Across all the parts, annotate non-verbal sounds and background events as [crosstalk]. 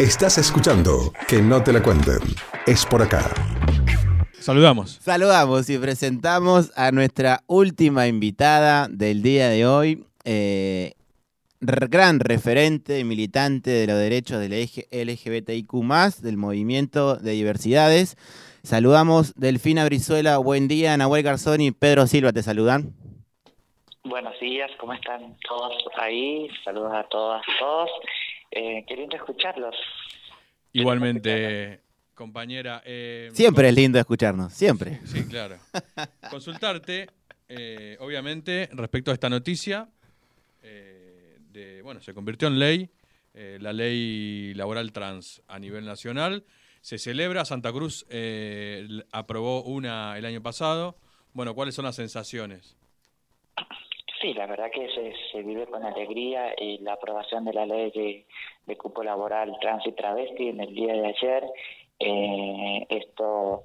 Estás escuchando Que no te la cuenten. Es por acá. Saludamos. Saludamos y presentamos a nuestra última invitada del día de hoy. eh, gran referente y militante de los derechos del eje LGBTIQ, del movimiento de diversidades. Saludamos Delfina Brizuela, buen día, Nahuel Garzón y Pedro Silva, te saludan. Buenos días, ¿cómo están todos ahí? Saludos a todas, todos. Eh, qué lindo escucharlos. Igualmente, compañera. eh, Siempre es lindo escucharnos, siempre. Sí, claro. [laughs] Consultarte, eh, obviamente, respecto a esta noticia, eh, de, bueno, se convirtió en ley, eh, la ley laboral trans a nivel nacional. Se celebra, Santa Cruz eh, aprobó una el año pasado. Bueno, ¿cuáles son las sensaciones? Sí, la verdad que se, se vive con alegría y la aprobación de la ley de, de cupo laboral trans y travesti en el día de ayer. eh, esto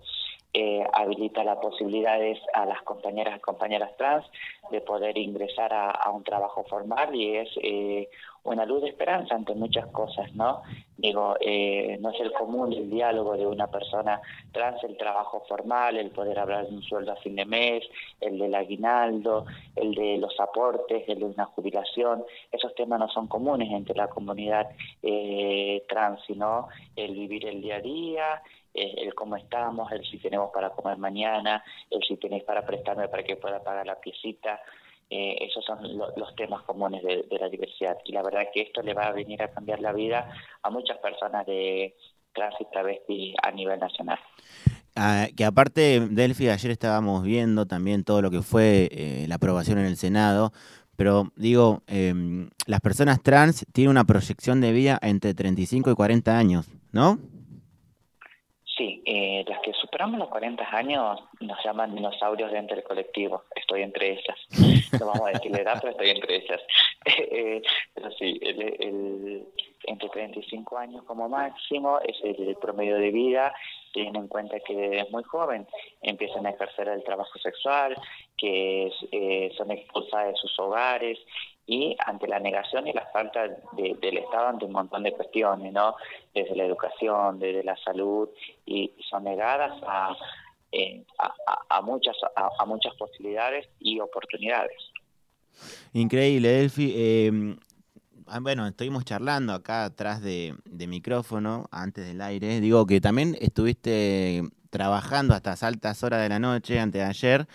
eh, habilita las posibilidades a las compañeras y compañeras trans de poder ingresar a, un trabajo formal y es eh, una luz de esperanza ante muchas cosas, ¿no? Digo, eh, no es el común el diálogo de una persona trans, el trabajo formal, el poder hablar de un sueldo a fin de mes, el del aguinaldo, el de los aportes, el de una jubilación. Esos temas no son comunes entre la comunidad eh, trans, sino el vivir el día a día, el cómo estamos, el si tenemos para comer mañana, el si tenéis para prestarme para que pueda pagar la piecita. Eh, esos son lo- los temas comunes de, de la diversidad. Y la verdad que esto le va a venir a cambiar la vida a muchas personas de trans y travesti a nivel nacional. Ah, que aparte, Delphi, ayer estábamos viendo también todo lo que fue eh, la aprobación en el Senado, pero digo, em, las personas trans tienen una proyección de vida entre 35 y 40 años, ¿no? Eh, las que superamos los 40 años nos llaman dinosaurios dentro del colectivo. Estoy entre ellas. No vamos a decir la edad, pero estoy entre ellas. [laughs] Eh, pero sí, el, el- entre 35 años como máximo es el, promedio de vida, teniendo en cuenta que desde muy joven empiezan a ejercer el trabajo sexual, que es, eh, son expulsadas de sus hogares y ante la negación y la falta de- del Estado ante un montón de cuestiones, ¿no? Desde la educación, desde la salud, y son negadas a, eh, a, a- muchas a, a muchas posibilidades y oportunidades. Increíble, Delphi. Em, ah, bueno, estuvimos charlando acá atrás de, micrófono, antes del aire. Digo que también estuviste trabajando hasta altas horas de la noche, antes de ayer,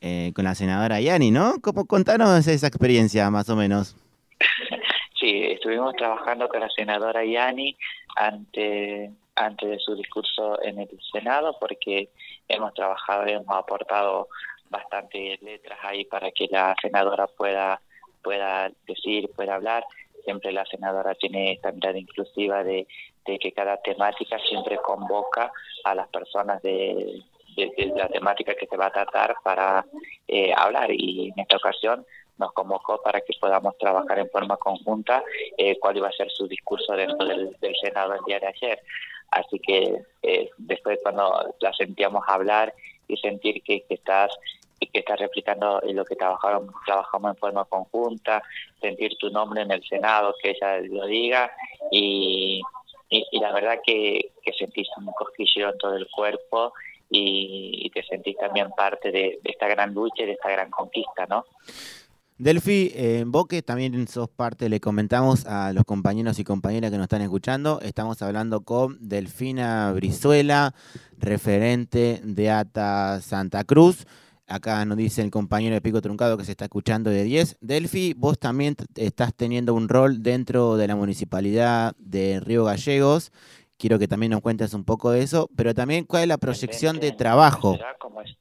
eh, con la senadora Yani, ¿no? ¿Cómo contanos esa experiencia, más o menos? [laughs] Sí, estuvimos trabajando con la senadora Yani ante, antes de su discurso en el Senado porque hemos trabajado y hemos aportado bastantes letras ahí para que la senadora pueda, pueda decir, pueda hablar. Siempre la senadora tiene esta mirada inclusiva de, de que cada temática siempre convoca a las personas de, la temática que se va a tratar para eh, hablar y en esta ocasión nos convocó para que podamos trabajar en forma conjunta eh, cuál iba a ser su discurso dentro del, del Senado el día de ayer. Así que eh, después cuando la sentíamos hablar y sentir que, que estás que estás replicando lo que trabajamos, trabajamos en forma conjunta, sentir tu nombre en el Senado, que ella lo diga y, y, y la verdad que, que sentís un cosquilleo en todo el cuerpo y, te sentís también parte de, esta gran lucha y de esta gran conquista, ¿no? Delphi, eh, vos que también sos parte, le comentamos a los compañeros y compañeras que nos están escuchando, estamos hablando con Delfina Brizuela, referente de ATA Santa Cruz. Acá nos dice el compañero de Pico Truncado que se está escuchando de 10. Delphi, vos también estás teniendo un rol dentro de la municipalidad de Río Gallegos. Quiero que también nos cuentes un poco de eso, pero también cuál es la proyección de trabajo. como es-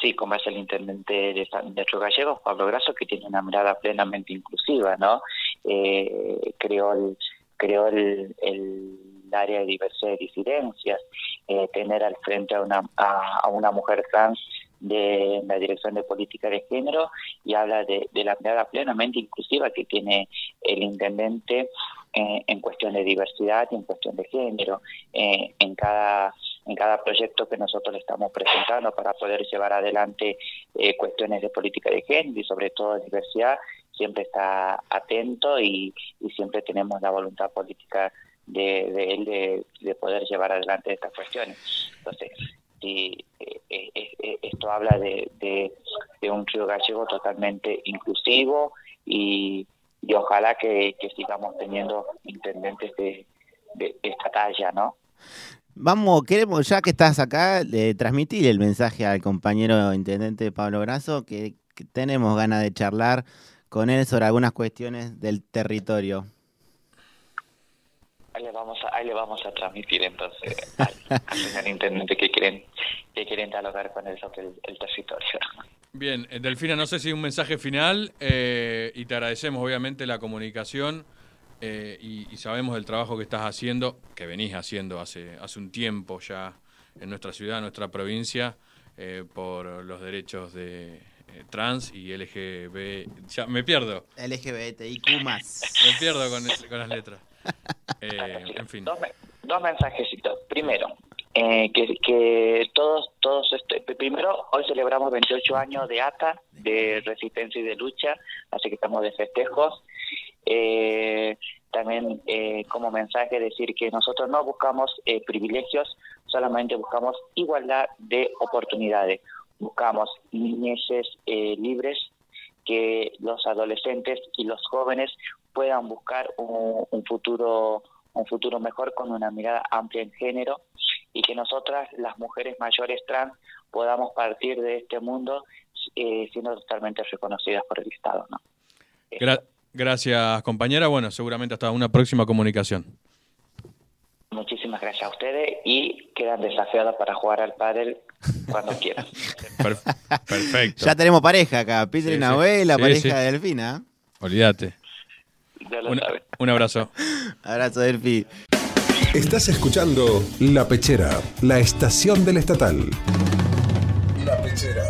sí, como es el intendente de, de Gallegos, Pablo Grasso, que tiene una mirada plenamente inclusiva, ¿no? Eh, creó el, creó el, el área de diversidad y disidencias, eh, tener al frente a una, a, a una mujer trans de la Dirección de Política de Género y habla de, de la mirada plenamente inclusiva que tiene el intendente eh, en cuestión de diversidad y en cuestión de género. Eh, en cada en cada proyecto que nosotros le estamos presentando para poder llevar adelante eh, cuestiones de política de género y sobre todo de diversidad, siempre está atento y, y siempre tenemos la voluntad política de, de él de, de poder llevar adelante estas cuestiones. Entonces, eh, esto habla de, de, de, un río gallego totalmente inclusivo y, y ojalá que, que, sigamos teniendo intendentes de, esta talla, ¿no? Vamos, queremos, ya que estás acá, de transmitir el mensaje al compañero intendente Pablo Brazo, que tenemos ganas de charlar con él sobre algunas cuestiones del territorio. Ahí le vamos a, ahí le vamos a transmitir entonces al, al señor intendente que quieren, que quieren dialogar con él sobre el, el territorio. Bien, eh, Delfina, no sé si un mensaje final eh, y te agradecemos obviamente la comunicación eh, y, y, sabemos del trabajo que estás haciendo, que venís haciendo hace, hace un tiempo ya en nuestra ciudad, en nuestra provincia, eh, por los derechos de eh, trans y LGB... Ya, me pierdo. LGBTIQ más. Me pierdo con, con las letras. Eh, en fin. Dos, dos mensajecitos. Primero, eh, que, que, todos, todos este, primero, hoy celebramos 28 años de ATA, de resistencia y de lucha, así que estamos de festejos. Eh, también eh, como mensaje decir que nosotros no buscamos eh, privilegios, solamente buscamos igualdad de oportunidades. Buscamos niñeces eh, libres, que los adolescentes y los jóvenes puedan buscar un, un futuro un futuro mejor con una mirada amplia en género y que nosotras, las mujeres mayores trans, podamos partir de este mundo eh, siendo totalmente reconocidas por el Estado. ¿no? Gra gracias, compañera. Bueno, seguramente hasta una próxima comunicación. Muchísimas gracias a ustedes y quedan desafiados para jugar al pádel cuando [laughs] quieran. Per perfecto. Ya tenemos pareja acá, Peter Sí, y Nahuel, sí. la Sí, pareja sí. de Delfina. Olvídate. Ya lo Un, saben. un abrazo. Abrazo, Delfi. Estás escuchando La Pechera, la estación del estatal. La Pechera.